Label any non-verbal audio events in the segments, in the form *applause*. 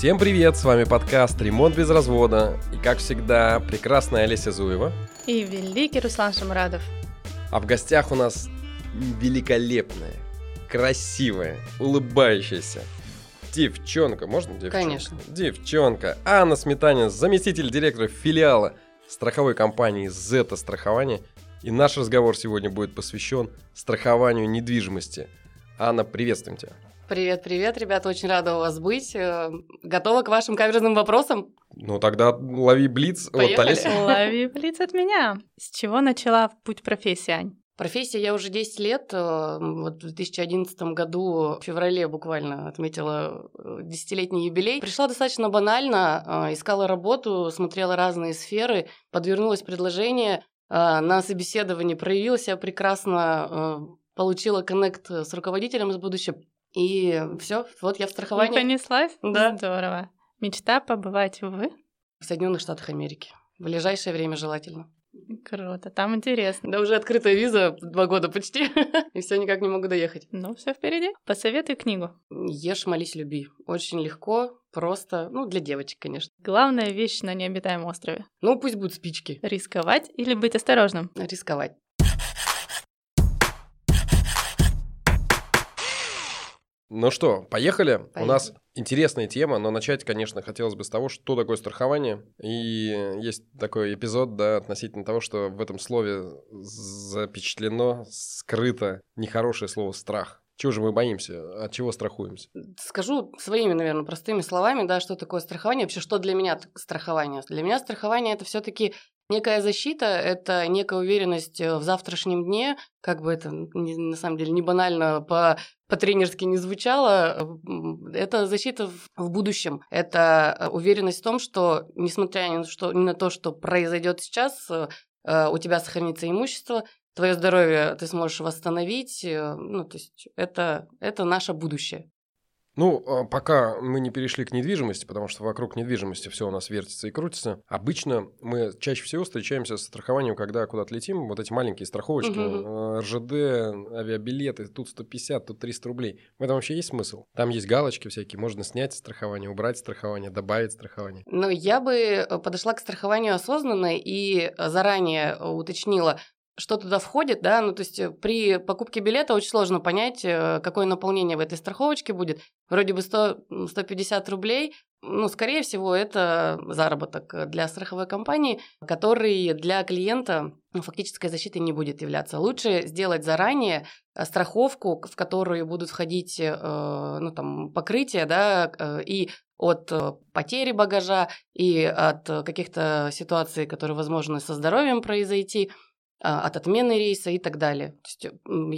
Всем привет, с вами подкаст «Ремонт без развода» и, как всегда, прекрасная Олеся Зуева. И великий Руслан Шамрадов. А в гостях у нас великолепная, красивая, улыбающаяся девчонка, можно девчонка? Конечно. Девчонка. Анна Сметанин, заместитель директора филиала страховой компании «Зета страхование». И наш разговор сегодня будет посвящен страхованию недвижимости. Анна, приветствуем тебя. Привет, привет, ребята, очень рада у вас быть. Э, готова к вашим каверзным вопросам? Ну тогда лови блиц Поехали. от Олеси. *laughs* Лови блиц от меня. С чего начала путь профессии, Ань? Профессия я уже 10 лет. э, Вот в 2011 году, в феврале буквально, отметила э, десятилетний юбилей. Пришла достаточно банально, э, искала работу, смотрела разные сферы, подвернулось предложение, на собеседовании проявила себя прекрасно, получила коннект с руководителем из будущего. И все, вот я в И страховании понеслась? Да. Здорово. Мечта побывать в... в Соединенных Штатах Америки. В ближайшее время желательно. Круто, там интересно. Да уже открытая виза два года почти, *laughs* и все никак не могу доехать. Ну, все впереди. Посоветуй книгу. Ешь, молись, люби. Очень легко, просто, ну, для девочек, конечно. Главная вещь на необитаемом острове. Ну, пусть будут спички. Рисковать или быть осторожным? Рисковать. Ну что, поехали? У Поехали. нас интересная тема, но начать, конечно, хотелось бы с того, что такое страхование. И есть такой эпизод, да, относительно того, что в этом слове запечатлено, скрыто нехорошее слово «страх». Чего же мы боимся? От чего страхуемся? Скажу своими, наверное, простыми словами, да, что такое страхование, вообще, что для меня страхование. Для меня страхование – это все таки некая защита, это некая уверенность э, в завтрашнем дне, как бы это на самом деле не банально по по-тренерски не звучало, это защита в, будущем. Это э, уверенность в том, что, несмотря ни на, что, ни на то, что произойдет сейчас, э, э, у тебя сохранится имущество, твое здоровье ты сможешь восстановить. Ну, то есть это, это наше будущее. Ну, а, пока мы не перешли к недвижимости, потому что вокруг недвижимости все у нас вертится и крутится. Обычно мы чаще всего встречаемся с страхованием, когда куда-то летим, вот эти маленькие страховочки, э, РЖД, авиабилеты, тут 150, тут 300 рублей. В этом вообще есть смысл? Там есть галочки всякие, можно снять страхование, убрать страхование, добавить страхование. Но я бы э, подошла к страхованию осознанно и э, заранее уточнила, что туда входит, да, ну то есть э, при покупке билета очень сложно понять, э, какое наполнение в этой страховочке будет. Вроде бы 100, м, 150 рублей, ну, скорее всего, это заработок э, для страховой компании, который для клиента ну, фактической защитой не будет являться. Лучше сделать заранее страховку, в которую будут входить, ну, там, покрытие, да, и от потери багажа, и от каких-то ситуаций, которые возможны со здоровьем произойти, от отмены рейса и так далее. То есть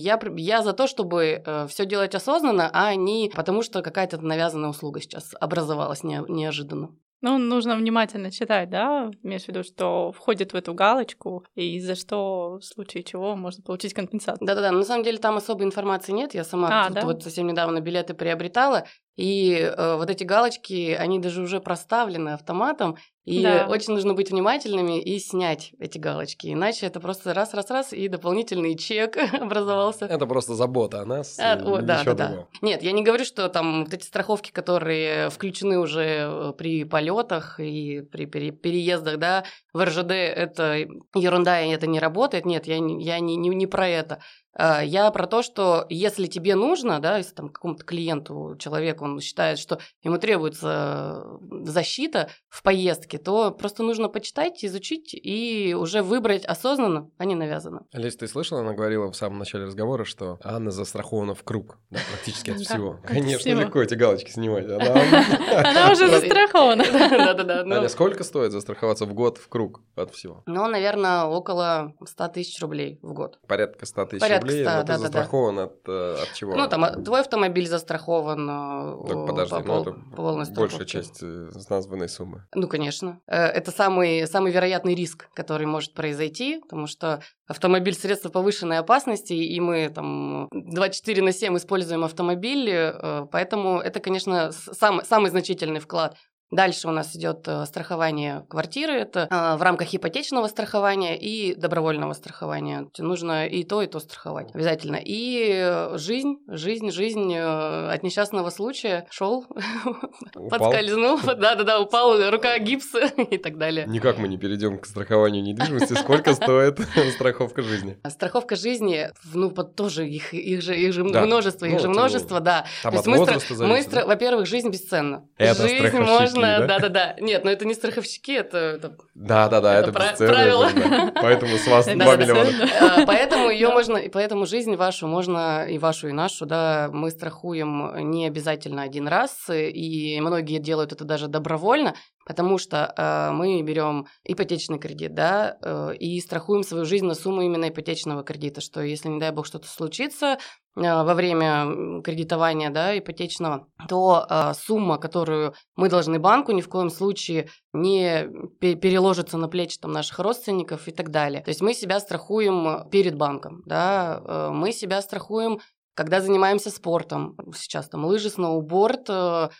я, я за то, чтобы все делать осознанно, а не потому, что какая-то навязанная услуга сейчас образовалась не- неожиданно. Ну, нужно внимательно читать, да? Имеешь в виду, что входит в эту галочку, и за что, в случае чего, можно получить компенсацию. Да-да-да, на самом деле там особой информации нет. Я сама А, тут да? вот совсем недавно билеты приобретала, и э, вот эти галочки, они даже уже проставлены автоматом, и Да. очень нужно быть внимательными и снять эти галочки, иначе это просто раз-раз-раз, и дополнительный чек *laughs* образовался. Это просто забота о нас. А, о, да, да, да. Нет, я не говорю, что там вот эти страховки, которые включены уже э, при полетах и при пере- переездах, да, в РЖД это ерунда, и это не работает. Нет, я не, я не, не, не про это. А, Я про то, что если тебе нужно, да, если там какому-то клиенту, человеку, он считает, что ему требуется э, защита в поездке, то просто нужно почитать, изучить и уже выбрать осознанно, а не навязанно. Олесь, ты слышала, она говорила в самом начале разговора, что Анна застрахована в круг, да, практически от всего. Конечно, легко эти галочки снимать. Она- *laughs* уже застрахована. *laughs* Ну. Аня, сколько стоит застраховаться в год в круг от всего? Ну, наверное, около 100 тысяч рублей в год. Порядка 100 тысяч рублей, 100, но ты да-да-да. застрахован от, э, от чего? Ну, там, а, твой автомобиль застрахован э, Так, подожди, по ну это полной большая часть э, названной суммы. Ну, конечно. Это самый, самый вероятный риск, который может произойти, потому что автомобиль – средство повышенной опасности, и мы там 24 на 7 используем автомобиль, поэтому это, конечно, самый, самый значительный вклад. Дальше у нас идет э, страхование квартиры, это э, в рамках ипотечного страхования и добровольного страхования. Нужно и то, и то страховать обязательно. И э, жизнь, жизнь, жизнь от несчастного случая шел, *laughs* подскользнул, *laughs* да-да-да, упал, рука гипс *laughs* и так далее. Никак мы не перейдем к страхованию недвижимости. Сколько стоит страховка жизни? Страховка жизни, ну, тоже их, их же, их же множество, их ну, же множество, да. Там от возраста зависит. Во-первых, жизнь бесценна. Это жизнь можно можно, да-да-да. Нет, но это не страховщики, это... Да-да-да, это правило. Поэтому с вас 2 миллиона. А, поэтому ее можно, поэтому жизнь вашу можно, и вашу, и нашу, да, мы страхуем не обязательно один раз, и многие делают это даже добровольно, потому что э, мы берем ипотечный кредит, да, э, и страхуем свою жизнь на сумму именно ипотечного кредита, что если, не дай бог, что-то случится, Э, во время кредитования да, ипотечного, то э, сумма, которую мы должны банку, ни в коем случае не переложится на плечи там, наших родственников и так далее. То есть мы себя страхуем перед банком, да, э, мы себя страхуем, когда занимаемся спортом. Сейчас там лыжи, сноуборд, э,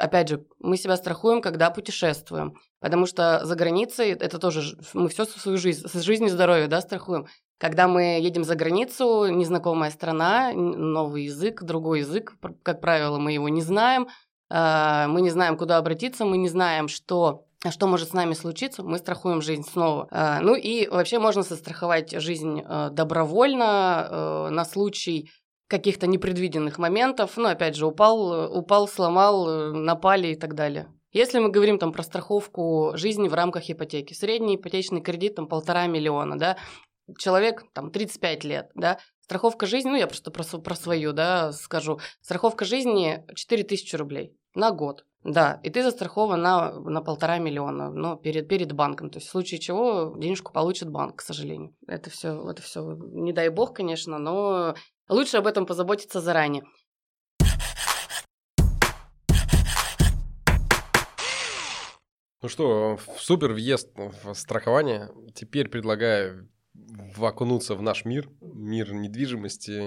опять же, мы себя страхуем, когда путешествуем. Потому что за границей это тоже мы все свою жизнь, жизнь и здоровье, да, страхуем. Когда мы едем за границу, незнакомая страна, новый язык, другой язык, как правило, мы его не знаем, а, мы не знаем, куда обратиться, мы не знаем, что что может с нами случиться, мы страхуем жизнь снова. А, ну и вообще можно застраховать жизнь э, добровольно э, на случай каких-то непредвиденных моментов. Ну, опять же, упал, упал, сломал, напали и так далее. Если мы говорим там про страховку жизни в рамках ипотеки, средний ипотечный кредит там полтора миллиона, да, человек там 35 лет, да, страховка жизни, ну я просто про, про свою, да, скажу, страховка жизни 4000 рублей на год. Да, и ты застрахован на, на полтора миллиона, но перед, перед банком. То есть в случае чего денежку получит банк, к сожалению. Это все, это все, не дай бог, конечно, но лучше об этом позаботиться заранее. Ну что, супер въезд в страхование. Теперь предлагаю окунуться в наш мир, мир недвижимости,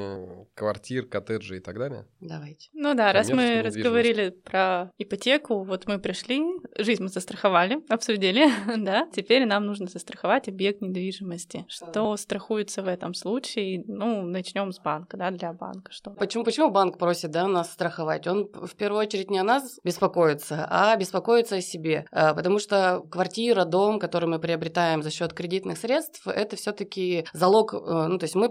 квартир, коттеджей и так далее? Давайте. Ну да, раз мы разговаривали про ипотеку, вот мы пришли, жизнь мы застраховали, *laughs* обсудили, *laughs* да, теперь нам нужно застраховать объект недвижимости. Что страхуется в этом случае? Ну, начнем с банка, да, для банка что. Почему, почему банк просит, да, нас страховать? Он в первую очередь не о нас беспокоится, а беспокоится о себе, а, потому что квартира, дом, который мы приобретаем за счет кредитных средств, это все-таки все-таки залог, э, ну, то есть мы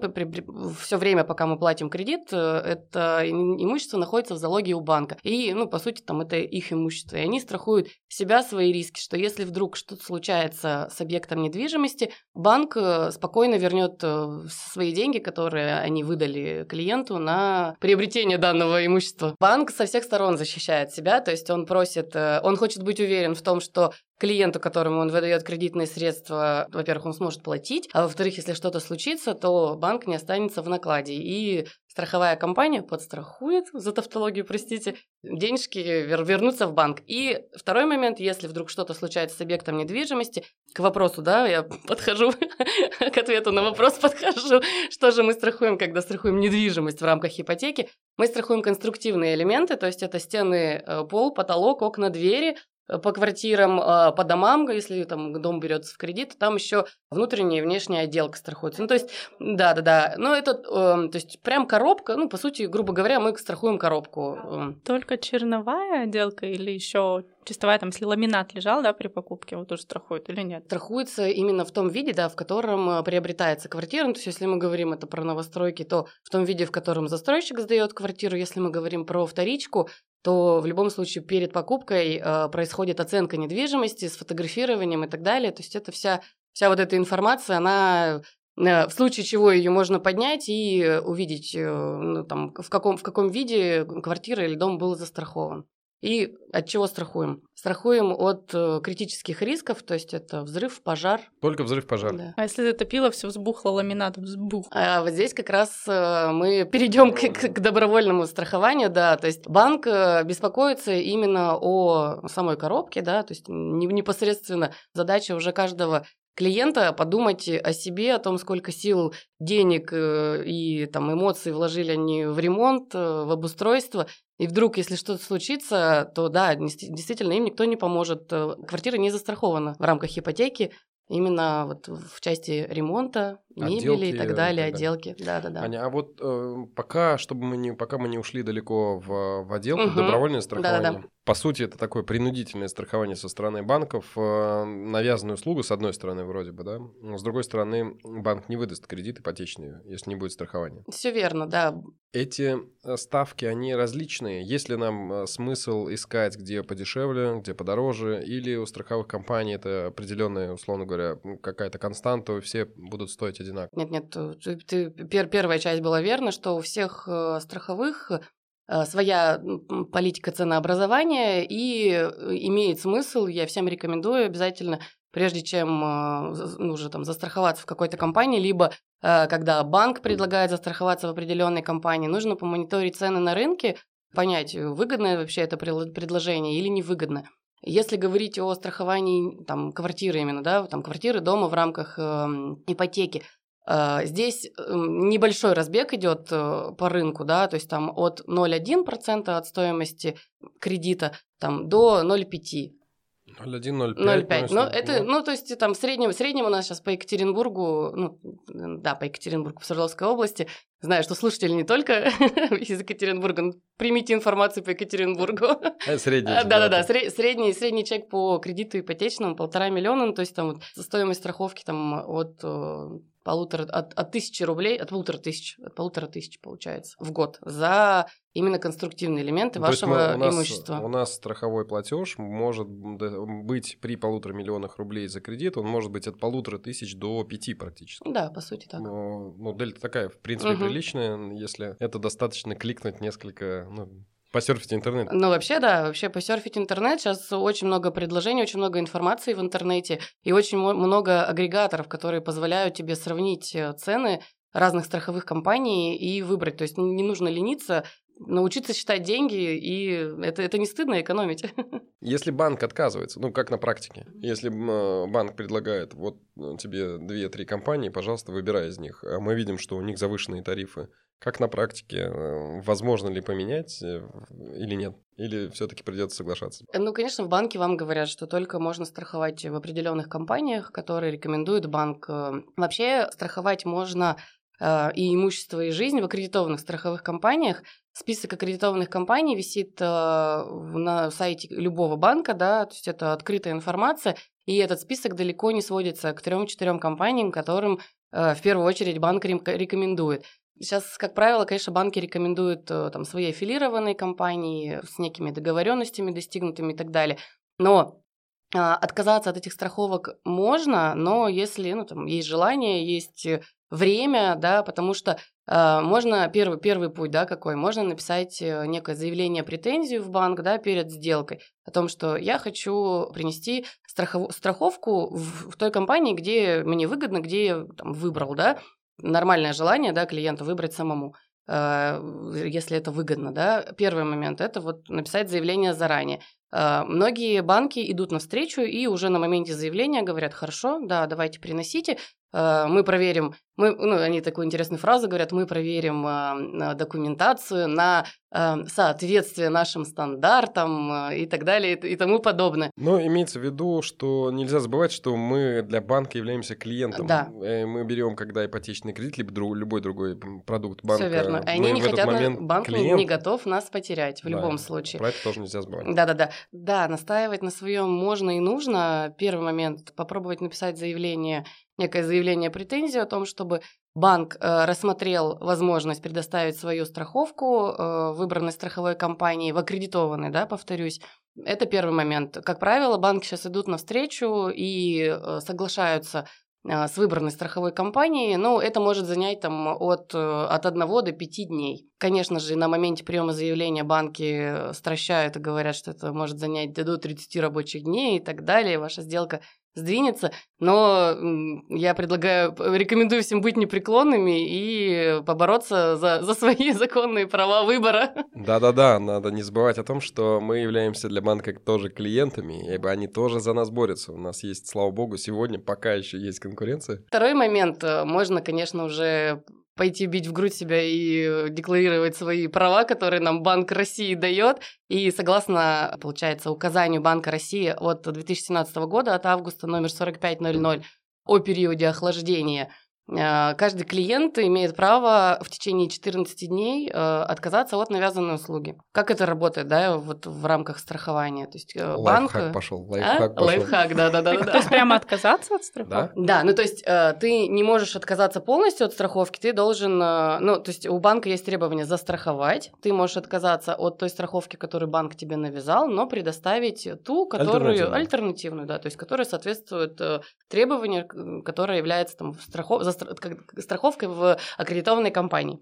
все время, пока мы платим кредит, э, это имущество находится в залоге у банка. И, ну, по сути, там это их имущество. И они страхуют себя, свои риски, что если вдруг что-то случается с объектом недвижимости, банк э, спокойно вернет свои деньги, которые они выдали клиенту на приобретение данного имущества. Банк со всех сторон защищает себя, то есть он просит, он хочет быть уверен в том, что клиенту, которому он выдает кредитные средства, во-первых, он сможет платить, а во-вторых, если что-то случится, то банк не останется в накладе. И страховая компания подстрахует, за тавтологию, простите, денежки вер- вернутся в банк. И второй момент, если вдруг что-то случается с объектом недвижимости, к вопросу, да, я подхожу *laughs* к ответу на вопрос, подхожу, что же мы страхуем, когда страхуем недвижимость в рамках ипотеки. Мы страхуем конструктивные элементы, то есть это стены, э, пол, потолок, окна, двери, по квартирам, а, по домам, если там дом берется в кредит, там еще внутренняя и внешняя отделка страхуется. Ну, то есть, да-да-да. Но это, э, то есть, прям коробка, ну, по сути, грубо говоря, мы страхуем коробку. Эм. Только черновая отделка или еще чистовая, там, если ламинат лежал, да, при покупке, его тоже страхуют или нет? Страхуется именно в том виде, да, в котором э, приобретается квартира. Ну, то есть, если мы говорим это про новостройки, то в том виде, в котором застройщик сдает квартиру. Если мы говорим про вторичку, то в любом случае перед покупкой э, происходит оценка недвижимости с фотографированием и так далее. То есть это вся, вся вот эта информация, она э, в случае чего ее можно поднять и увидеть, э, ну, там, в, каком, в каком виде квартира или дом был застрахован. И от чего страхуем? Страхуем от э, критических рисков, то есть это взрыв, пожар. Только взрыв, пожар. Да. А если затопило, все взбухло, ламинат взбух? А вот здесь как раз э, мы перейдем к, к, к добровольному страхованию, да, то есть банк э, беспокоится именно о самой коробке, да, то есть непосредственно задача уже каждого клиента подумать о себе, о том, сколько сил, денег э, и там эмоций вложили они в ремонт, э, в обустройство. И вдруг, если что-то случится, то да, действительно, им никто не поможет. Квартира не застрахована в рамках ипотеки. Именно вот в части ремонта, мебели и так далее, отделки. Да, да, да. Аня, а вот э, пока, чтобы мы не, пока мы не ушли далеко в, в отделку, угу. добровольное страхование. Да, да, да. По сути, это такое принудительное страхование со стороны банков, э, навязанную услугу, с одной стороны, вроде бы, да. Но с другой стороны, банк не выдаст кредит ипотечный, если не будет страхования. Все верно, да. Эти э, ставки, они различные. Есть ли нам э, смысл искать, где подешевле, где подороже, или у страховых компаний это определенная, условно говоря, какая-то константа, и все будут стоить одинаково? Нет, нет, ты, ты, пер, первая часть была верна, что у всех страховых своя политика ценообразования, и э, имеет смысл, я всем рекомендую обязательно, прежде чем э, ну, уже там застраховаться в какой-то компании, либо э, когда банк предлагает застраховаться в определенной компании, нужно помониторить цены на рынке, понять, выгодное вообще это предложение или невыгодное. Если говорить о страховании там, квартиры именно, да, там квартиры дома в рамках э, ипотеки, э, здесь э, небольшой разбег идет э, по рынку, да, то есть там от 0,1% от стоимости кредита там, до 0,5%. 0,1, 0,5. Ну, это, ну, то есть там в среднем, в среднем у нас сейчас по Екатеринбургу, ну, да, по Екатеринбургу, в Свердловской области, знаю, что слушатели не только *laughs* из Екатеринбурга, но примите информацию по Екатеринбургу. Это *laughs* средний. Да-да-да, средний, средний чек по кредиту ипотечному полтора миллиона, ну, то есть там вот стоимость страховки там от э, полутора, от, от тысячи рублей, от полутора тысяч, от полутора тысяч получается в год за именно конструктивные элементы ну, вашего мы, у нас, имущества. У нас страховой платеж может быть при полутора миллионах рублей за кредит, он может быть от полутора тысяч до пяти практически. Да, по сути так. Но, ну, дельта такая, в принципе, угу. приличная, если это достаточно кликнуть несколько, ну, Посерфить интернет. Ну, вообще, да, вообще посерфить интернет. Сейчас очень много предложений, очень много информации в интернете и очень много агрегаторов, которые позволяют тебе сравнить э, цены разных страховых компаний и выбрать. То есть не нужно лениться, научиться считать деньги, и это, это не стыдно экономить. *laughs* Если банк отказывается, ну, как на практике, если э, банк предлагает, вот э, тебе две-три компании, пожалуйста, выбирай из них, а мы видим, что у них завышенные тарифы, как на практике? Э, возможно ли поменять или нет? Или все-таки придется соглашаться? Ну, конечно, в банке вам говорят, что только можно страховать в определенных компаниях, которые рекомендует банк. Э, вообще страховать можно и имущество, и жизнь в аккредитованных страховых компаниях. Список аккредитованных компаний висит на сайте любого банка, да, то есть это открытая информация, и этот список далеко не сводится к трем-четырем компаниям, которым в первую очередь банк рекомендует. Сейчас, как правило, конечно, банки рекомендуют э, там, свои аффилированные компании с некими договоренностями достигнутыми и так далее. Но отказаться от этих страховок можно, но если ну, там, есть желание, есть время, да, потому что э, можно первый, первый путь, да, какой, можно написать э, некое заявление, претензию в банк, да, перед сделкой о том, что я хочу принести страхов, страховку в, в той компании, где мне выгодно, где я там, выбрал, да, нормальное желание, да, клиента выбрать самому, э, если это выгодно, да. Первый момент – это вот написать заявление заранее. Э, многие банки идут навстречу и уже на моменте заявления говорят, хорошо, да, давайте приносите, мы проверим, мы, ну, они такую интересную фразу говорят, мы проверим документацию на Эм, соответствие нашим стандартам э, и так далее и тому подобное. Но имеется в виду, что нельзя забывать, что мы для банка являемся клиентом. Да. Э, мы берем, когда ипотечный кредит, либо друг, любой другой продукт банка. Все верно. Они не хотят, момент банк клиент... не готов нас потерять в да, любом случае. Про это тоже нельзя забывать. Да-да-да. Да, настаивать на своем можно и нужно. Первый момент – попробовать написать заявление некое заявление претензию о том, чтобы банк э, рассмотрел возможность предоставить свою страховку э, выбранной страховой компании в аккредитованной, да, повторюсь. Это первый момент. Как правило, банки сейчас идут навстречу и э, соглашаются э, с выбранной страховой компанией, но это может занять там от, э, от 1 до 5 дней. Конечно же, на моменте приема заявления банки стращают и говорят, что это может занять до 30 рабочих дней и так далее. Ваша сделка сдвинется, но я предлагаю, рекомендую всем быть непреклонными и побороться за, за свои *laughs* законные права выбора. Да-да-да, надо не забывать о том, что мы являемся для банка тоже клиентами, и они тоже за нас борются. У нас есть, слава богу, сегодня пока еще есть конкуренция. Второй момент, э, можно, конечно, уже пойти бить в грудь себя и декларировать свои права, которые нам Банк России дает. И согласно, получается, указанию Банка России от 2017 года, от августа номер 4500 о периоде охлаждения – каждый клиент имеет право в течение 14 дней э, отказаться от навязанной услуги. Как это работает, да, вот в рамках страхования? То есть э, банк... Лайфхак пошел, а? лайфхак а? пошел. Лайфхак, да-да-да. То есть прямо отказаться от страховки? Да, ну то есть э, ты не можешь отказаться полностью от страховки, ты должен, ну то есть у банка есть требования застраховать, ты можешь отказаться от той страховки, которую банк тебе навязал, но предоставить ту, которую альтернативную, да, то есть которая соответствует требованию, которое является там страхов страховкой в аккредитованной компании.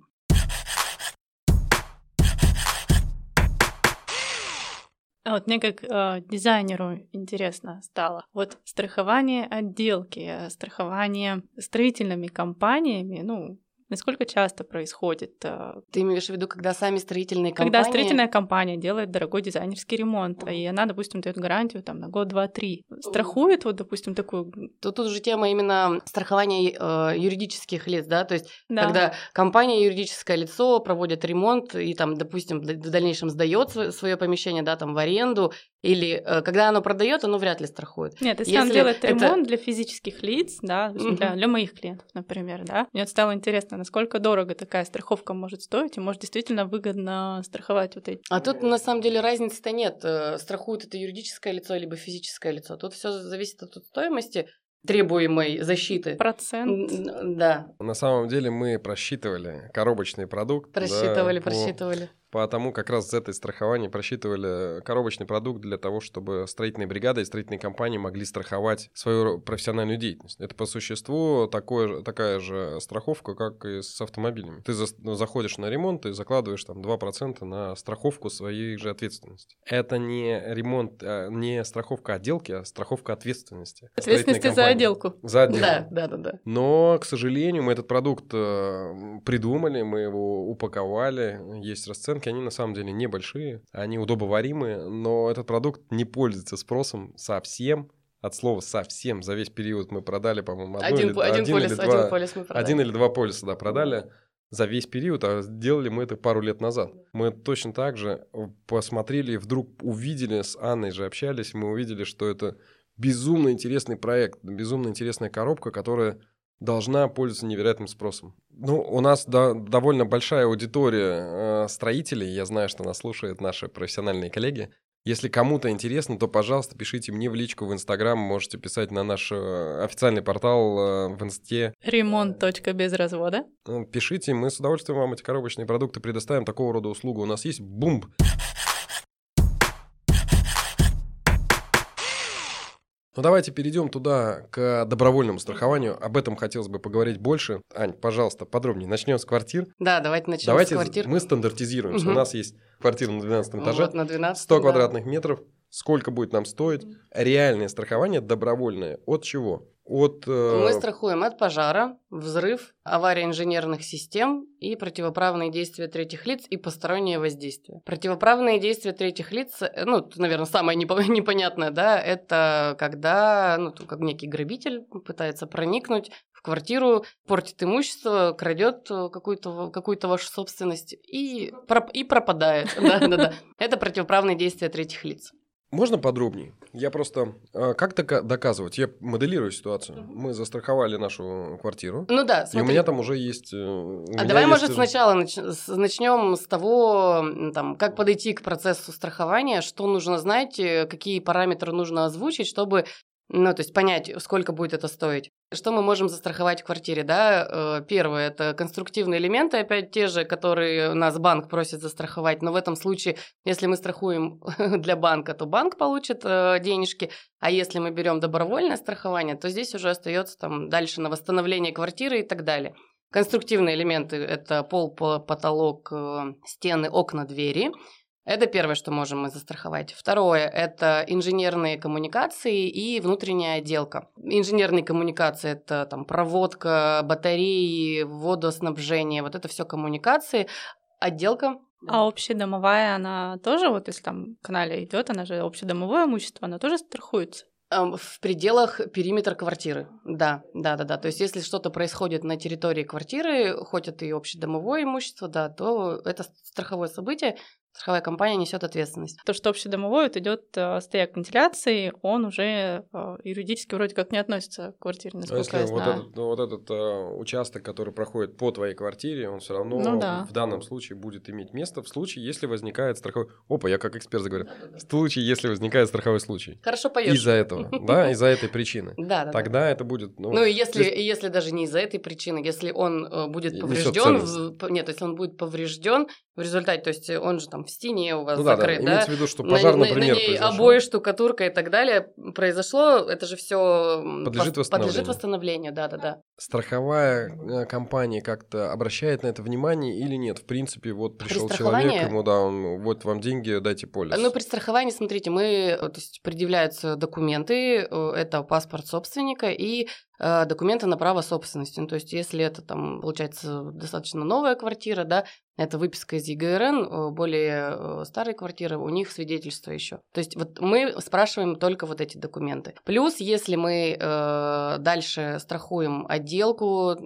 А вот мне как э, дизайнеру интересно стало. Вот страхование отделки, страхование строительными компаниями, ну, Насколько часто происходит? Э, Ты имеешь в виду, когда сами строительные компании... Когда строительная компания делает дорогой дизайнерский ремонт, и она, допустим, дает гарантию там на год, два, три. Страхует вот, допустим, такую... Тут, тут уже тема именно страхования э, юридических лиц, да, то есть да. когда компания, юридическое лицо проводит ремонт и там, допустим, в дальнейшем сдает свое помещение, да, там в аренду, или э, когда оно продает, оно вряд ли страхует. Нет, если, если он делает это... ремонт для физических лиц, да, для, для моих клиентов, например, да, мне стало интересно, насколько дорого такая страховка может стоить, и может действительно выгодно страховать вот эти. А тут на самом деле разницы-то нет. Э, страхует это юридическое лицо либо физическое лицо. Тут все зависит от стоимости требуемой защиты. Процент. Да. На самом деле мы просчитывали коробочный продукт. Просчитывали, да, просчитывали. Потому как раз с этой страхования просчитывали коробочный продукт для того, чтобы строительные бригады и строительные компании могли страховать свою профессиональную деятельность. Это по существу такое, такая же страховка, как и с автомобилями. Ты за, ну, заходишь на ремонт и закладываешь там 2% на страховку своей же ответственности. Это не ремонт, а не страховка отделки, а страховка ответственности. Ответственности за отделку. За отделку. Да, да, да, да. Но, к сожалению, мы этот продукт э, придумали, мы его упаковали, есть расценка оценки, они на самом деле небольшие, они удобоваримые, но этот продукт не пользуется спросом совсем, от слова совсем за весь период мы продали, по-моему, один, или, один, один, полис, или два, один полис мы продали. Один или два полиса, да, продали за весь период, а сделали мы это пару лет назад. Мы точно так же посмотрели, вдруг увидели, с Анной же общались, мы увидели, что это безумно интересный проект, безумно интересная коробка, которая должна пользоваться невероятным спросом. Ну, у нас да, довольно большая аудитория э, строителей. Я знаю, что нас слушают наши профессиональные коллеги. Если кому-то интересно, то, пожалуйста, пишите мне в личку в Инстаграм, можете писать на наш э, официальный портал э, в Инсте. Ремонт.без развода. Э, пишите, мы с удовольствием вам эти коробочные продукты предоставим. Такого рода услугу у нас есть. Бумб! Ну давайте перейдем туда к добровольному страхованию. Об этом хотелось бы поговорить больше. Ань, пожалуйста, подробнее. Начнем с квартир. Да, давайте начнем давайте с квартир. Мы стандартизируемся. Угу. У нас есть квартира на 12 этаже. Вот на 12. 100 да. квадратных метров. Сколько будет нам стоить? Реальное страхование добровольное. От чего? От... Э... Мы страхуем от пожара, взрыв, аварии инженерных систем и противоправные действия третьих лиц и постороннее воздействие. Противоправные действия третьих лиц, э, ну, наверное, самое *laughs* непонятное, да, это когда, ну, как некий грабитель пытается проникнуть в квартиру, портит имущество, крадет э, какую-то какую вашу собственность и, и пропадает. *laughs* Да, да, да. Это противоправные действия третьих лиц. Можно подробнее? Я просто... А, как доказывать? Я моделирую ситуацию. Мы застраховали нашу квартиру. Ну да, смотри. И у меня там уже есть... Э, а давай, есть... может, сначала нач... начнем с того, там, как подойти к процессу страхования, что нужно знать, э, какие параметры нужно озвучить, чтобы ну, то есть понять, сколько будет это стоить. Что мы можем застраховать в квартире, да? Э, первое – это конструктивные элементы, опять те же, которые нас банк просит застраховать, но в этом случае, если мы страхуем *laughs* для банка, то банк получит э, денежки, а если мы берем добровольное страхование, то здесь уже остается там дальше на восстановление квартиры и так далее. Конструктивные элементы – это пол, потолок, э, стены, окна, двери – Это первое, что можем мы застраховать. Второе – это инженерные коммуникации и внутренняя отделка. Инженерные коммуникации – это там проводка, батареи, водоснабжение, вот это все коммуникации. Отделка а общедомовая, она тоже, вот если там канале идет, она же общедомовое имущество, она тоже страхуется? В пределах периметра квартиры, да, да, да, да. То есть, если что-то происходит на территории квартиры, хоть это и общедомовое имущество, да, то это страховое событие, страховая компания несет ответственность. То, что общедомовой, это идет э, стояк вентиляции, он уже э, юридически вроде как не относится к квартире, а насколько а если я знаю. Вот этот, ну, вот этот э, участок, который проходит по твоей квартире, он все равно ну, да. в данном случае будет иметь место в случае, если возникает страховой... Опа, я как эксперт заговорил. В случае, если возникает страховой случай. Хорошо поешь. Из-за этого, да, *laughs* из-за этой причины. Да, да. Тогда это будет... Ну, ну и если, если даже не из-за этой причины, если он э, будет поврежден... Нет, если он будет поврежден в результате, то есть он же там в стене у вас ну, закрыт, да? да? Имеется в виду, что пожар, на, например, на, на ней произошел. обои, штукатурка и так далее произошло, это же все подлежит восстановлению. Подлежит восстановлению, да-да-да. Страховая э, компания как-то обращает на это внимание или нет? В принципе, вот пришел человек, ему, да, он, вот вам деньги, дайте полис. Ну, при страховании, смотрите, мы, то есть предъявляются документы, э, это паспорт собственника и Э, документы на право собственности. Ну, то есть, если это там, получается, достаточно новая квартира, да, это выписка из ЕГРН, э, более э, старые квартиры, у них свидетельство еще. То есть, вот мы спрашиваем только вот эти документы. Плюс, если мы э, дальше страхуем отделку, э,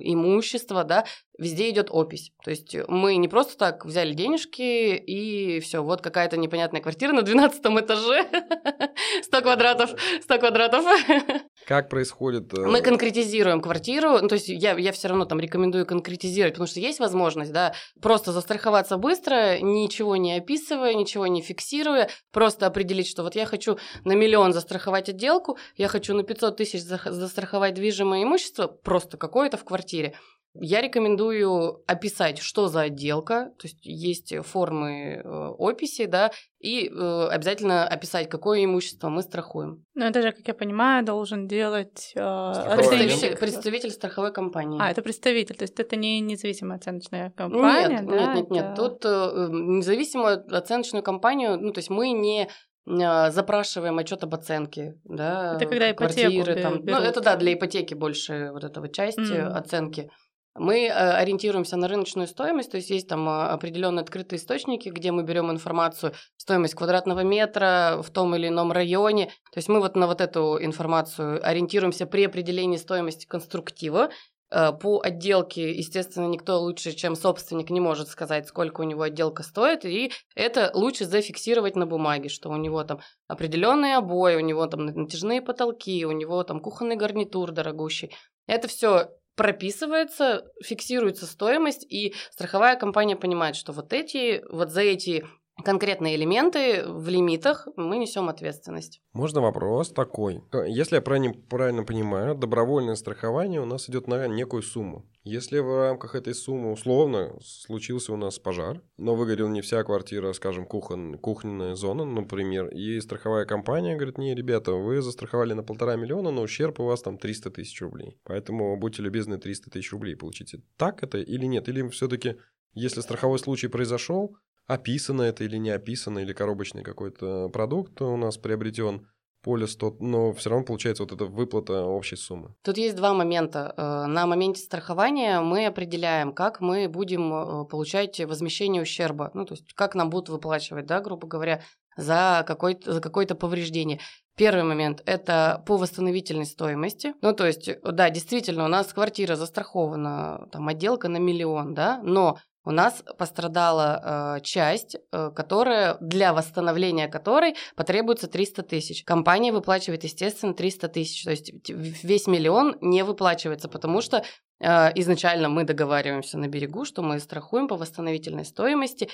имущество, да, везде идет опись. То есть мы не просто так взяли денежки и все, вот какая-то непонятная квартира на 12 этаже, *laughs* 100 квадратов, 100 квадратов. *laughs* Как происходит? Э, мы конкретизируем квартиру, ну, то есть я, я все равно там рекомендую конкретизировать, потому что есть возможность, да, просто застраховаться быстро, ничего не описывая, ничего не фиксируя, просто определить, что вот я хочу на миллион застраховать отделку, я хочу на 500 тысяч застраховать движимое имущество, просто какое-то в квартире. Я рекомендую описать, что за отделка, то есть есть формы э, описи, да, и э, обязательно описать, какое имущество мы страхуем. Ну, это же, как я понимаю, должен делать э, представитель, представитель страховой компании. А, это представитель, то есть это не независимая оценочная компания, нет, да? Нет, нет, нет. Это... Тут э, независимую оценочную компанию, ну, то есть мы не э, запрашиваем отчет об оценке, да, это когда квартиры, ипотеку там, берут. ну это да для ипотеки больше вот этого части mm. оценки. Мы э, ориентируемся на рыночную стоимость, то есть есть там э, определенные открытые источники, где мы берем информацию, стоимость квадратного метра в том или ином районе. То есть мы вот на вот эту информацию ориентируемся при определении стоимости конструктива. Э, по отделке, естественно, никто лучше, чем собственник, не может сказать, сколько у него отделка стоит, и это лучше зафиксировать на бумаге, что у него там определенные обои, у него там натяжные потолки, у него там кухонный гарнитур дорогущий. Это все прописывается, фиксируется стоимость, и страховая компания понимает, что вот эти, вот за эти конкретные элементы в лимитах мы несем ответственность. Можно вопрос такой. Если я правильно, понимаю, добровольное страхование у нас идет на некую сумму. Если в рамках этой суммы условно случился у нас пожар, но выгорел не вся квартира, скажем, кухон, кухонная зона, например, и страховая компания говорит, не, ребята, вы застраховали на полтора миллиона, но ущерб у вас там 300 тысяч рублей. Поэтому будьте любезны 300 тысяч рублей получите. Так это или нет? Или все-таки, если страховой случай произошел, описано это или не описано, или коробочный какой-то продукт у нас приобретен, полис тот, но все равно получается вот эта выплата общей суммы. Тут есть два момента. Э, на моменте страхования мы определяем, как мы будем э, получать возмещение ущерба, ну то есть как нам будут выплачивать, да, грубо говоря, за, какой-то, за какое-то повреждение. Первый момент – это по восстановительной стоимости. Ну, то есть, да, действительно, у нас квартира застрахована, там, отделка на миллион, да, но у нас пострадала э, часть, э, которая для восстановления которой потребуется 300 тысяч. Компания выплачивает, естественно, 300 тысяч. То есть весь миллион не выплачивается, потому что э, изначально мы договариваемся на берегу, что мы страхуем по восстановительной стоимости,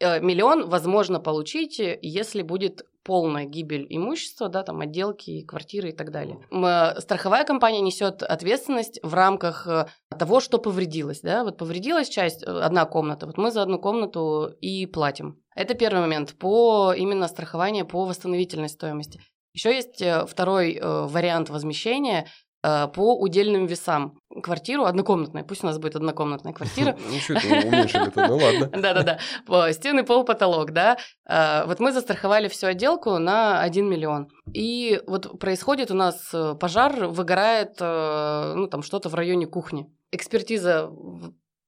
миллион возможно получить, э, если будет полная гибель имущества, да, там отделки, квартиры и так далее. Э, страховая компания несет ответственность в рамках того, что повредилось, да, вот повредилась часть, одна комната, вот мы за одну комнату и платим. Это первый момент по именно страхованию по восстановительной стоимости. Еще есть второй вариант возмещения, э, по удельным весам квартиру однокомнатная, пусть у нас будет однокомнатная квартира. Ничего ты уменьшили-то, ну ладно. *laughs* Да-да-да, стены, пол, потолок, да. Э, вот мы застраховали всю отделку на 1 миллион. И вот происходит у нас э, пожар, выгорает, э, ну, там что-то в районе кухни. Экспертиза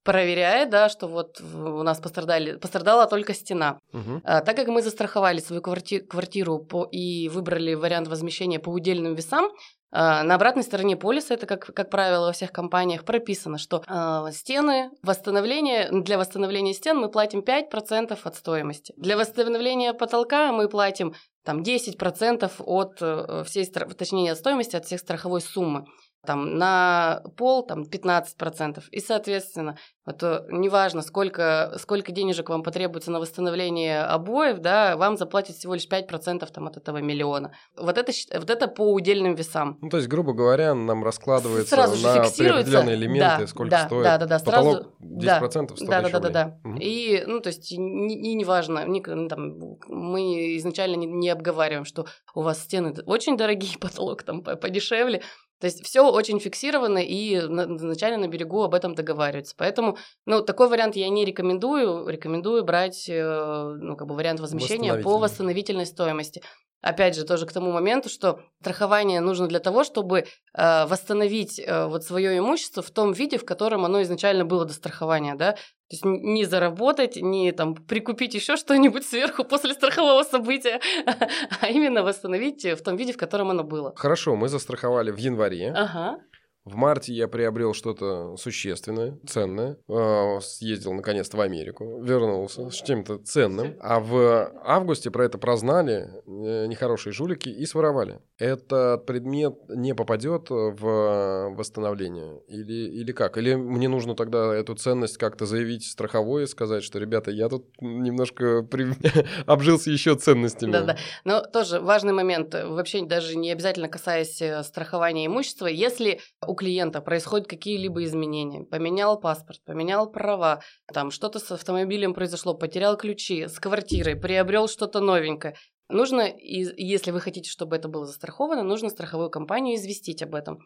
проверяет, да, что вот у нас пострадали, пострадала только стена. Угу. А, так как мы застраховали свою кварти- квартиру по, и выбрали вариант возмещения по удельным весам, а, на обратной стороне полиса, это, как, как правило, во всех компаниях прописано, что э, стены, восстановление, для восстановления стен мы платим 5% от стоимости. Для восстановления потолка мы платим там 10% от э, всей, точнее, от стоимости, от всех страховой суммы там, на пол там, 15%. И, соответственно, вот, э, неважно, сколько, сколько денежек вам потребуется на восстановление обоев, да, вам заплатят всего лишь 5% там, от этого миллиона. Вот это, вот это по удельным весам. Ну, то есть, грубо говоря, нам раскладывается сразу же на определенные элементы, да, сколько да, стоит. Да, да, да, Потолок сразу, 10% да, 100 да, да, да, да, да. Угу. И, ну, то есть, и, и неважно, не, ну, там, мы изначально не, не обговариваем, что у вас стены очень дорогие, *laughs* потолок там подешевле, то есть все очень фиксировано, и изначально на берегу об этом договариваются. Поэтому, ну, такой вариант я не рекомендую. Рекомендую брать, э, ну, как бы вариант возмещения по восстановительной стоимости. Опять же, тоже к тому моменту, что страхование нужно для того, чтобы э, восстановить э, вот свое имущество в том виде, в котором оно изначально было до страхования, да. То есть не заработать, не там прикупить еще что-нибудь сверху после страхового события, *laughs* а именно восстановить в том виде, в котором оно было. Хорошо, мы застраховали в январе. Ага. В марте я приобрел что-то существенное, ценное. А, съездил наконец-то в Америку, вернулся с чем-то ценным. А в августе про это прознали э, нехорошие жулики и своровали. Этот предмет не попадет в восстановление? Или, или как? Или мне нужно тогда эту ценность как-то заявить страховой и сказать, что, ребята, я тут немножко при... *laughs* обжился еще ценностями? Да-да. Но тоже важный момент, вообще даже не обязательно касаясь э, страхования имущества, если у клиента происходят какие-либо изменения, поменял паспорт, поменял права, там что-то с автомобилем произошло, потерял ключи, с квартирой, приобрел что-то новенькое, нужно, если вы хотите, чтобы это было застраховано, нужно страховую компанию известить об этом.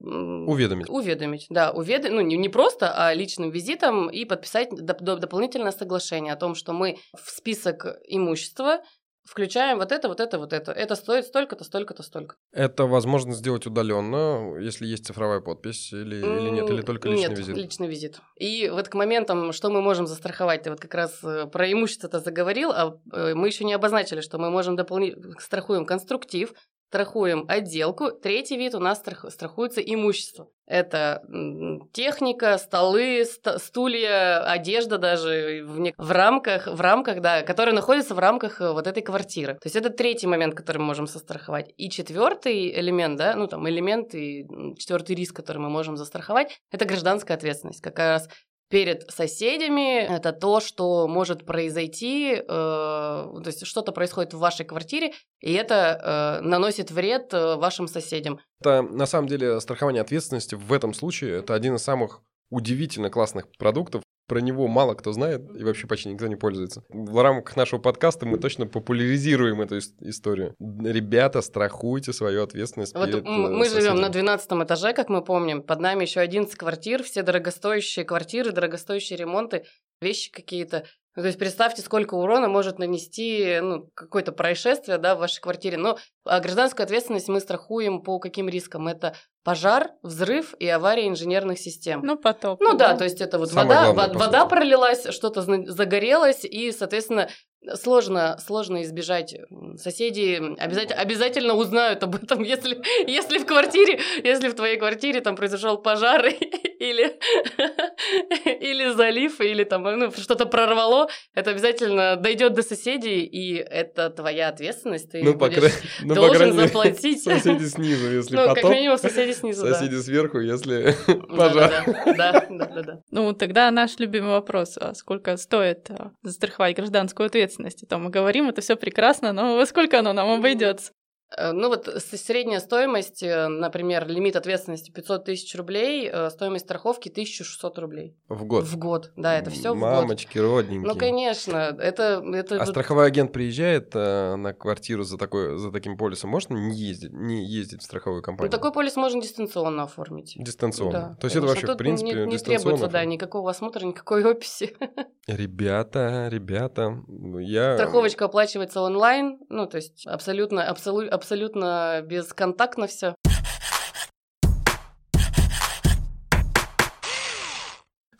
Уведомить. Уведомить, да. Увед... Ну, не, не просто, а личным визитом и подписать доп- дополнительное соглашение о том, что мы в список имущества включаем вот это, вот это, вот это. Это стоит столько-то, столько-то, столько. Это возможно сделать удаленно, если есть цифровая подпись или, или нет, или только личный нет, визит? личный визит. И вот к моментам, что мы можем застраховать, ты вот как раз э, про имущество-то заговорил, а э, мы еще не обозначили, что мы можем дополнительно страхуем конструктив, страхуем отделку. Третий вид у нас страхуется имущество. Это техника, столы, ст- стулья, одежда даже в, в рамках, в рамках, да, которые находятся в рамках э, вот этой квартиры. То есть это третий момент, который мы можем застраховать. И четвертый элемент, да, ну там элемент и четвертый риск, который мы можем застраховать, это гражданская ответственность. Как раз перед соседями, это то, что может произойти, э, то есть что-то происходит в вашей квартире, и это э, наносит вред э, вашим соседям. Это на самом деле страхование ответственности в этом случае это один из самых удивительно классных продуктов, про него мало кто знает и вообще почти никто не пользуется. В рамках нашего подкаста мы точно популяризируем эту историю. Ребята, страхуйте свою ответственность вот перед Мы живем на 12 этаже, как мы помним. Под нами еще 11 квартир, все дорогостоящие квартиры, дорогостоящие ремонты, вещи какие-то. Ну, то есть представьте, сколько урона может нанести ну, какое-то происшествие да, в вашей квартире. Но а гражданскую ответственность мы страхуем по каким рискам? Это пожар, взрыв и авария инженерных систем. Ну, потоп. Ну да, да то есть это вот вода, главное, вода пролилась, что-то загорелось, и, соответственно, сложно, сложно избежать. Соседи обязательно, обязательно узнают об этом, *laughs* если, если в квартире, если в твоей квартире там произошел пожар *laughs* или, или залив, или там ну, что-то прорвало, это обязательно дойдет до соседей, и это твоя ответственность. Ты ну, по ну, должен по заплатить. *laughs* Соседи снизу, если ну, потом. как минимум соседи снизу, Соседи сверху, если пожар. Да, да, да, да. Ну, тогда наш любимый вопрос, а сколько стоит а, застраховать гражданскую ответственность? То мы говорим, это все прекрасно, но во сколько оно нам обойдется? Э, ну вот средняя стоимость, э, например, лимит ответственности 500 тысяч рублей, э, стоимость страховки 1600 рублей. В год? В год, да, это все в год. Мамочки, родненькие. Ну, конечно, это... это а вот... страховой агент приезжает э, на квартиру за, такой, за таким полисом, можно не ездить, не ездить в страховую компанию? Ну, такой полис можно дистанционно оформить. Дистанционно? Да, То есть это вообще, Тут в принципе, не, не требуется, да, никакого осмотра, никакой описи. *laughs* Ребята, ребята, я... Страховочка оплачивается онлайн, ну, то есть абсолютно, абсолютно абсолютно бесконтактно все.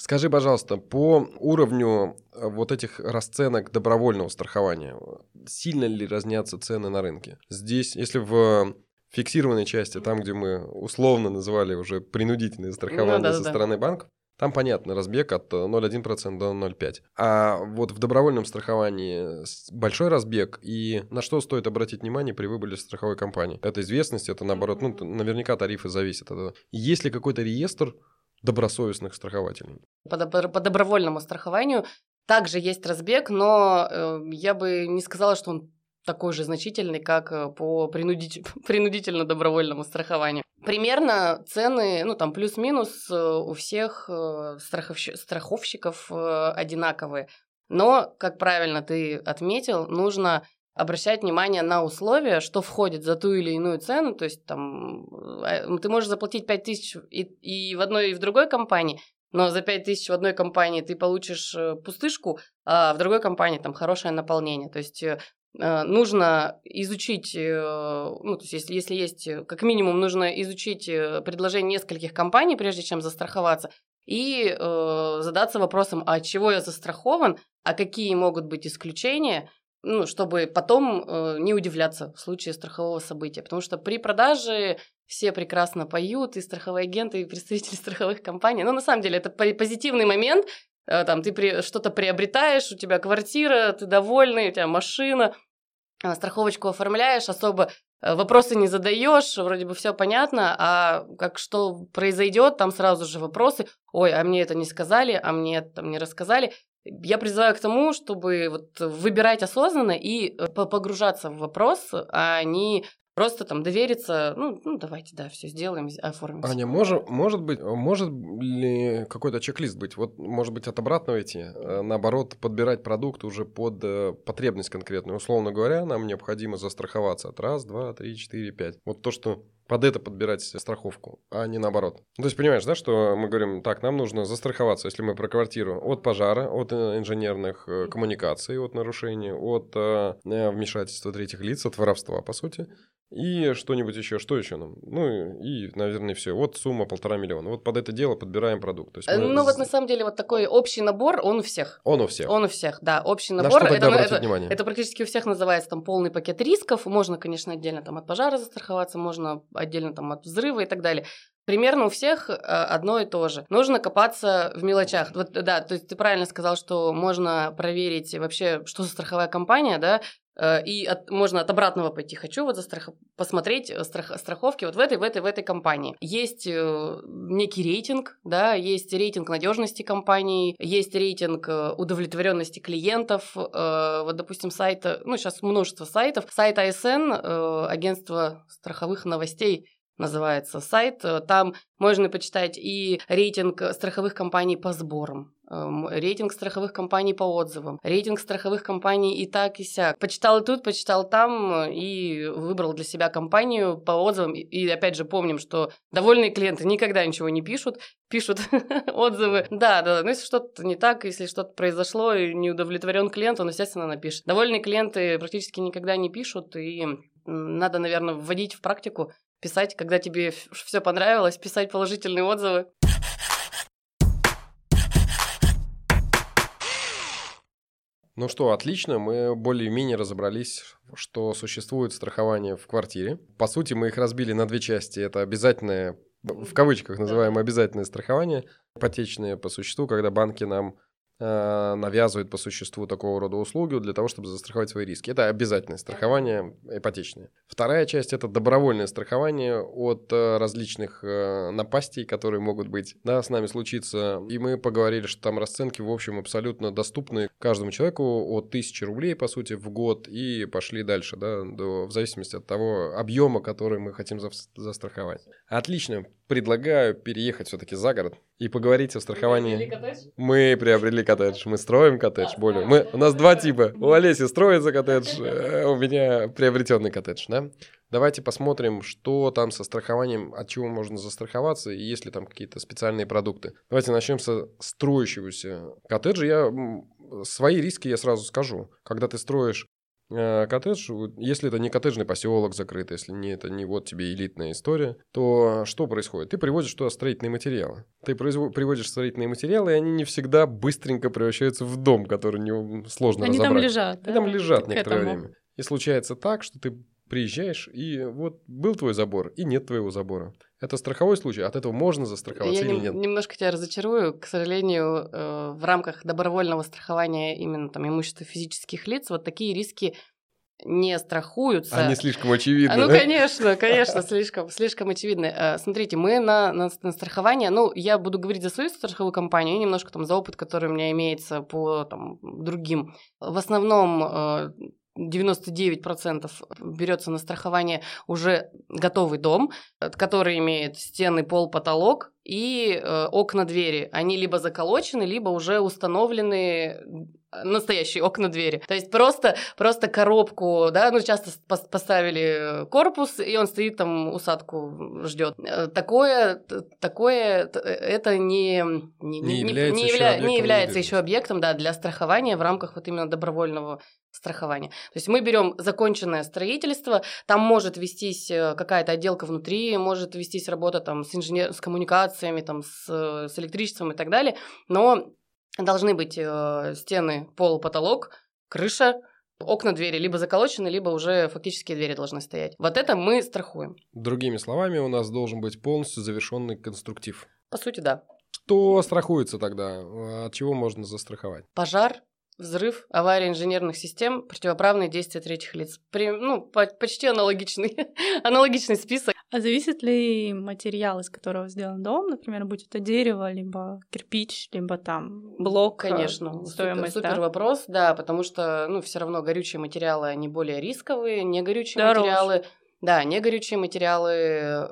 Скажи, пожалуйста, по уровню э, вот этих расценок добровольного страхования, сильно ли разнятся цены на рынке? Здесь, если в фиксированной части, там, где мы условно называли уже принудительное страхование ну, да, со да, стороны банков, там понятно, разбег от 0,1% до 0,5%. А вот в добровольном страховании большой разбег, и на что стоит обратить внимание при выборе страховой компании? Это известность, это наоборот, ну, наверняка тарифы зависят от этого. Есть ли какой-то реестр добросовестных страхователей? По, добро- по добровольному страхованию также есть разбег, но э, я бы не сказала, что он такой же значительный, как э, по принудитель... *laughs* принудительно-добровольному страхованию. Примерно цены, ну там плюс-минус э, у всех э, страховщ... страховщиков одинаковые. Но, как правильно ты отметил, нужно обращать внимание на условия, что входит за ту или иную цену. То есть там ты можешь заплатить 5 тысяч и, и в одной, и в другой компании, но за 5 тысяч в одной компании ты получишь пустышку, а в другой компании там хорошее наполнение. То есть нужно изучить, э, ну, то есть если, если есть, э, как минимум, нужно изучить предложение нескольких компаний, прежде чем застраховаться, и э, задаться вопросом, а от чего я застрахован, а какие могут быть исключения, ну, чтобы потом э, не удивляться в случае страхового события. Потому что при продаже все прекрасно поют, и страховые агенты, и представители *laughs* страховых компаний. Но на самом деле это позитивный момент, там ты при, что-то приобретаешь, у тебя квартира, ты довольный, у тебя машина, а, страховочку оформляешь, особо э, вопросы не задаешь, вроде бы все понятно, а как что произойдет, там сразу же вопросы, ой, а мне это не сказали, а мне это не рассказали. Я призываю к тому, чтобы вот выбирать осознанно и э, погружаться в вопрос, а не Просто там довериться, ну, ну давайте, да, все сделаем, оформим. Аня, может, может быть, может ли какой-то чек-лист быть? Вот, может быть, от обратного идти, э, наоборот, подбирать продукт уже под э, потребность конкретную. Условно говоря, нам необходимо застраховаться от раз, два, три, четыре, пять. Вот то, что под это подбирать страховку, а не наоборот. Ну, то есть понимаешь, да, что мы говорим, так, нам нужно застраховаться, если мы про квартиру, от пожара, от э, инженерных коммуникаций, от нарушений, от вмешательства третьих лиц, от воровства, по сути. И что-нибудь еще, что еще нам? Ну и, наверное, все. Вот сумма полтора миллиона. Вот под это дело подбираем продукт. То есть мы... Ну вот на самом деле вот такой общий набор, он у всех. Он у всех. Он у всех, да, общий набор. На что это, это, внимание? это практически у всех называется там полный пакет рисков. Можно, конечно, отдельно там от пожара застраховаться, можно отдельно там от взрыва и так далее. Примерно у всех э, одно и то же. Нужно копаться в мелочах. Вот, да, то есть ты правильно сказал, что можно проверить вообще, что за страховая компания, да, и от, можно от обратного пойти. Хочу вот застрах... посмотреть э, страх... страховки вот в этой, в этой, в этой компании. Есть э, некий рейтинг, да, есть рейтинг надежности компании, есть рейтинг удовлетворенности клиентов. Вот, допустим, сайта, ну, сейчас множество сайтов. Сайт АСН, агентство страховых новостей, называется сайт. Там можно почитать и рейтинг страховых компаний по сборам, эм, рейтинг страховых компаний по отзывам, рейтинг страховых компаний и так, и сяк. Почитал и тут, почитал там и выбрал для себя компанию по отзывам. И опять же помним, что довольные клиенты никогда ничего не пишут, *laughs* пишут *laughs* отзывы. Да, да, но если что-то не так, если что-то произошло и не удовлетворен клиент, он, естественно, напишет. Довольные клиенты практически никогда не пишут, и надо, наверное, вводить в практику писать, когда тебе все понравилось, писать положительные отзывы. Ну что, отлично, мы более-менее разобрались, что существует страхование в квартире. По сути, мы их разбили на две части. Это обязательное, в кавычках называемое обязательное страхование, ипотечное по существу, когда банки нам навязывает по существу такого рода услуги для того, чтобы застраховать свои риски. Это обязательное страхование ипотечное. Вторая часть – это добровольное страхование от э, различных э, напастей, которые могут быть, да, с нами случиться. И мы поговорили, что там расценки, в общем, абсолютно доступны каждому человеку от 1000 рублей, по сути, в год, и пошли дальше, да, до, в зависимости от того объема, который мы хотим за, застраховать. Отлично. Предлагаю переехать все-таки за город и поговорить о страховании. Мы приобрели коттедж, мы строим коттедж. Да, более. Мы, у нас два типа. У Олеси строится коттедж, *laughs* э, у меня приобретенный коттедж, да? Давайте посмотрим, что там со страхованием, от чего можно застраховаться, и есть ли там какие-то специальные продукты. Давайте начнем со строящегося коттеджа. Я свои риски я сразу скажу. Когда ты строишь коттедж, если это не коттеджный поселок закрытый, если не это не вот тебе элитная история, то что происходит? Ты приводишь туда строительные материалы. Ты приводишь строительные материалы, и они не всегда быстренько превращаются в дом, который не, сложно они разобрать. Они там лежат. Они да? там лежат некоторое время. И случается так, что ты приезжаешь, и вот был твой забор, и нет твоего забора. Это страховой случай, от этого можно застраховаться Я или нет? немножко тебя разочарую. К сожалению, э, в рамках добровольного страхования именно там имущества физических лиц вот такие риски не страхуются. Они слишком очевидны. Ну, да? конечно, конечно, *laughs* слишком, слишком очевидны. Э, смотрите, мы на, на, на страхование, ну, я буду говорить за свою страховую компанию, и немножко там за опыт, который у меня имеется по там, другим. В основном э, 99% берется на страхование уже готовый дом, э, который имеет стены, пол, потолок и э, окна, двери. Они либо заколочены, либо уже установлены настоящие окна двери. То есть просто, просто коробку, да, ну часто поставили корпус, и он стоит там, усадку ждет. Э, такое, такое это не, не, не является, не, явля, не является еще объектом да, для страхования в рамках вот именно добровольного страхования. То есть мы берем законченное строительство, там может вестись э, какая-то отделка внутри, может вестись работа там с, инженер... с коммуникациями, там, с, с электричеством и так далее, но должны быть э, стены, пол, потолок, крыша, окна, двери либо заколочены, либо уже фактически двери должны стоять. Вот это мы страхуем. Другими словами, у нас должен быть полностью завершенный конструктив. По сути, да. Что страхуется тогда? От чего можно застраховать? Пожар, взрыв, авария инженерных систем, противоправные действия третьих лиц. При, ну, по, почти аналогичный, *laughs* аналогичный список. А зависит ли материал, из которого сделан дом, например, будь это дерево, либо кирпич, либо там блок? Конечно, стоимость, супер, супер да? вопрос, да, потому что, ну, все равно горючие материалы, они более рисковые, не горючие Дороже. материалы да, негорючие материалы э,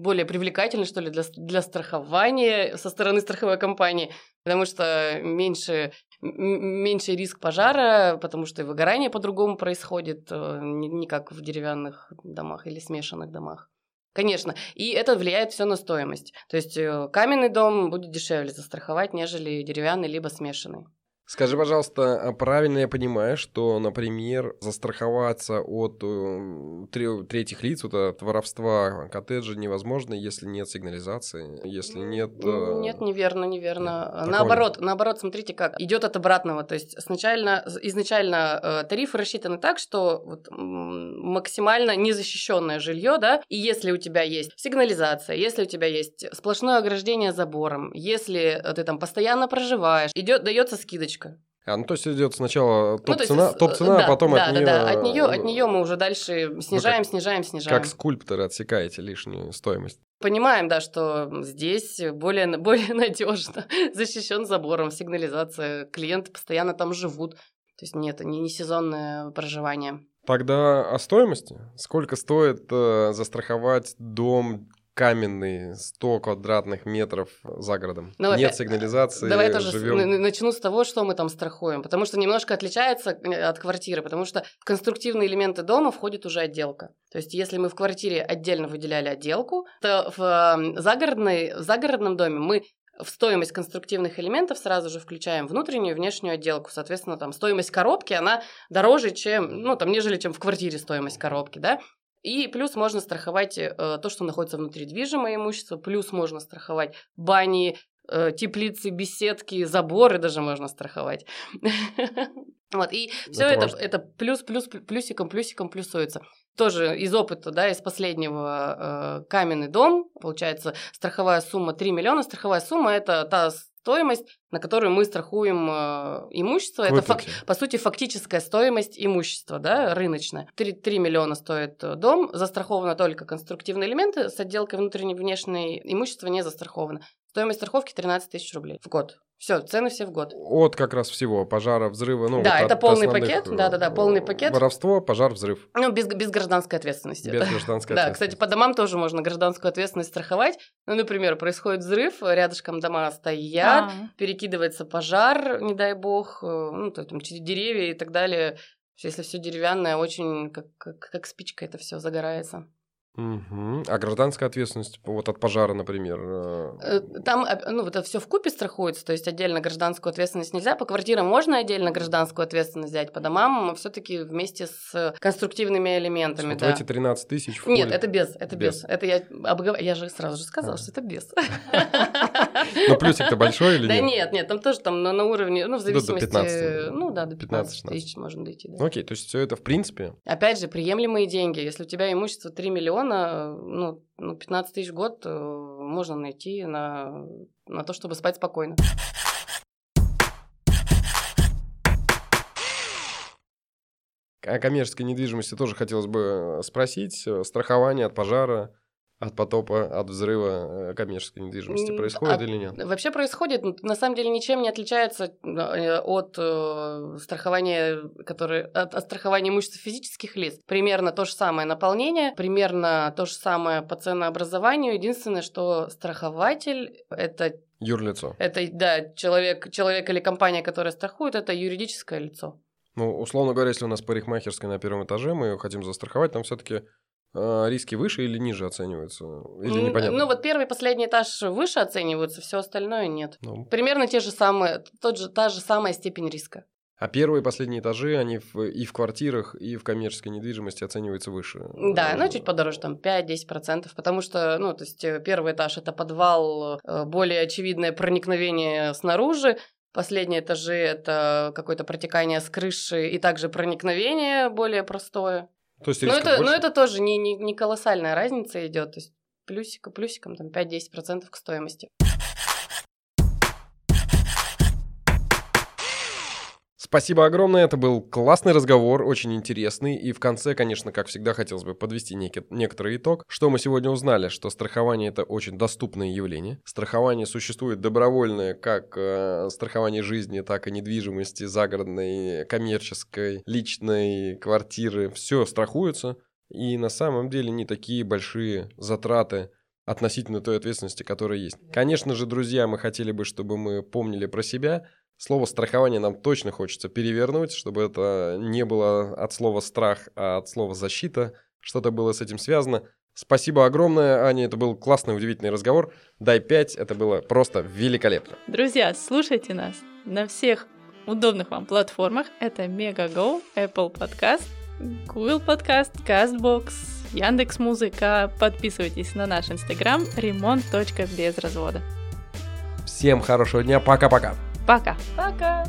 более привлекательны, что ли, для, для страхования со стороны страховой компании, потому что меньше, меньше риск пожара, потому что и выгорание по-другому происходит, э, не как в деревянных домах или смешанных домах. Конечно. И это влияет все на стоимость. То есть э, каменный дом будет дешевле застраховать, нежели деревянный либо смешанный. Скажи, пожалуйста, а правильно я понимаю, что, например, застраховаться от э, третьих лиц, вот от воровства коттеджа невозможно, если нет сигнализации, если нет... Э... Нет, неверно, неверно. Нет, наоборот, наоборот, смотрите как. Идет от обратного. То есть сначала, изначально э, тарифы рассчитаны так, что вот, максимально незащищенное жилье, да, и если у тебя есть сигнализация, если у тебя есть сплошное ограждение забором, если ты там постоянно проживаешь, идет, дается скидочка скидочка. А, ну то есть идет сначала топ-цена, ну, топ-цена, да, а потом да, от нее... Да, да, от нее, от нее мы уже дальше снижаем, ну, как, снижаем, снижаем. Как скульпторы отсекаете лишнюю стоимость. Понимаем, да, что здесь более, *laughs* более надежно, *laughs* защищен забором, сигнализация, клиенты постоянно там живут. То есть нет, не, не сезонное проживание. Тогда о стоимости. Сколько стоит э, застраховать дом каменный 100 квадратных метров за городом. Ну, Нет э, сигнализации, Давай тоже живем... начну с того, что мы там страхуем, потому что немножко отличается э, от квартиры, потому что в конструктивные элементы дома входит уже отделка. То есть если мы в квартире отдельно выделяли отделку, то в, загородной, в загородном доме мы в стоимость конструктивных элементов сразу же включаем внутреннюю и внешнюю отделку. Соответственно, там стоимость коробки, она дороже, чем, ну, там, нежели чем в квартире стоимость коробки, да. И плюс можно страховать э, то, что находится внутри движимое имущество, плюс можно страховать бани, э, теплицы, беседки, заборы даже можно страховать. *laughs* Вот, и все это, это плюс, плюс, плюсиком, плюсиком плюсуется. Тоже из опыта, да, из последнего э, каменный дом, получается, страховая сумма 3 миллиона. Страховая сумма – это та стоимость, на которую мы страхуем э, имущество. Это, фак, по сути, фактическая стоимость имущества, да, рыночная. 3, 3 миллиона стоит э, дом, застраховано только конструктивные элементы, с отделкой внутренней и внешней имущества не застраховано. Стоимость страховки 13 тысяч рублей в год. Все, цены все в год. От как раз всего пожара, взрыва, ну. Да, вот это от полный пакет, э, да-да-да, полный пакет. Воровство, пожар, взрыв. Ну, без, без гражданской ответственности. Без да. гражданской *laughs* Да, ответственности. кстати, по домам тоже можно гражданскую ответственность страховать. Ну, например, происходит взрыв, рядышком дома стоят, А, перекидывается пожар, не дай бог, э, ну, то, там, через деревья и так далее. Если все деревянное, очень как, как, как спичка это все загорается. Мгм. А гражданская ответственность, вот от пожара, например. э, Э, Там, э, ну, вот это все в купе страхуется, то есть отдельно гражданскую ответственность нельзя. По квартирам можно отдельно гражданскую ответственность взять, по домам все-таки вместе с конструктивными элементами. вот да. эти 13 тысяч Нет, это без, это без. Без. Это я обгов... Я же сразу же сказала, А. что это без. *laughs* Но плюсик-то большой или Да нет? нет, нет, там тоже там на, уровне, ну, в зависимости... 15. Ну, да, до 15 15-16. тысяч можно дойти. Ну, Окей, то есть все это в принципе. Опять же, приемлемые деньги. Если у тебя имущество 3 миллиона, ну, ну 15 тысяч в год э, можно найти на, на то, чтобы спать спокойно. О коммерческой недвижимости тоже хотелось бы э, спросить. Страхование от пожара, от потопа, от взрыва э, коммерческой недвижимости происходит а- или нет? Вообще происходит, на самом деле ничем не отличается э, от э, страхования, которое, от, от страхования имущества физических лиц. Примерно то же самое наполнение, примерно то же самое по ценообразованию. Единственное, что страхователь это, Юрлицо. это да, человек, человек или компания, которая страхует, это юридическое лицо. Ну, условно говоря, если у нас парикмахерская на первом этаже, мы ее хотим застраховать, там все-таки риски выше или ниже оцениваются? Или непонятно? Ну вот первый и последний этаж выше оцениваются, все остальное нет. Ну, Примерно те же самые, тот же, та же самая степень риска. А первые и последние этажи, они в- и в квартирах, и в коммерческой недвижимости оцениваются выше. Да, Э, ну чуть подороже, там 5-10%, потому что, ну, то есть э, первый этаж это подвал, э, более очевидное проникновение снаружи, последние этажи это какое-то протекание с крыши и также проникновение более простое. То есть Но это, но это тоже не, не, не колоссальная разница идет, то есть плюсика, плюсиком там 5-10% к стоимости. Спасибо огромное, это был классный разговор, очень интересный. И в конце, конечно, как всегда, хотелось бы подвести неки- некоторый итог. Что мы сегодня узнали? Что страхование это очень доступное явление. Страхование существует добровольное, как э, страхование жизни, так и недвижимости, загородной, коммерческой, личной, квартиры. Все страхуется. И на самом деле не такие большие затраты относительно той ответственности, которая есть. Конечно же, друзья, мы хотели бы, чтобы мы помнили про себя. Слово страхование нам точно хочется перевернуть, чтобы это не было от слова страх, а от слова защита. Что-то было с этим связано. Спасибо огромное, Аня, это был классный, удивительный разговор. Дай 5, это было просто великолепно. Друзья, слушайте нас на всех удобных вам платформах. Это Megago, Apple Podcast, Google Podcast, CastBox, Яндекс Музыка. Подписывайтесь на наш инстаграм ремонт.безразвода. Всем хорошего дня, пока-пока. Пока! Пока!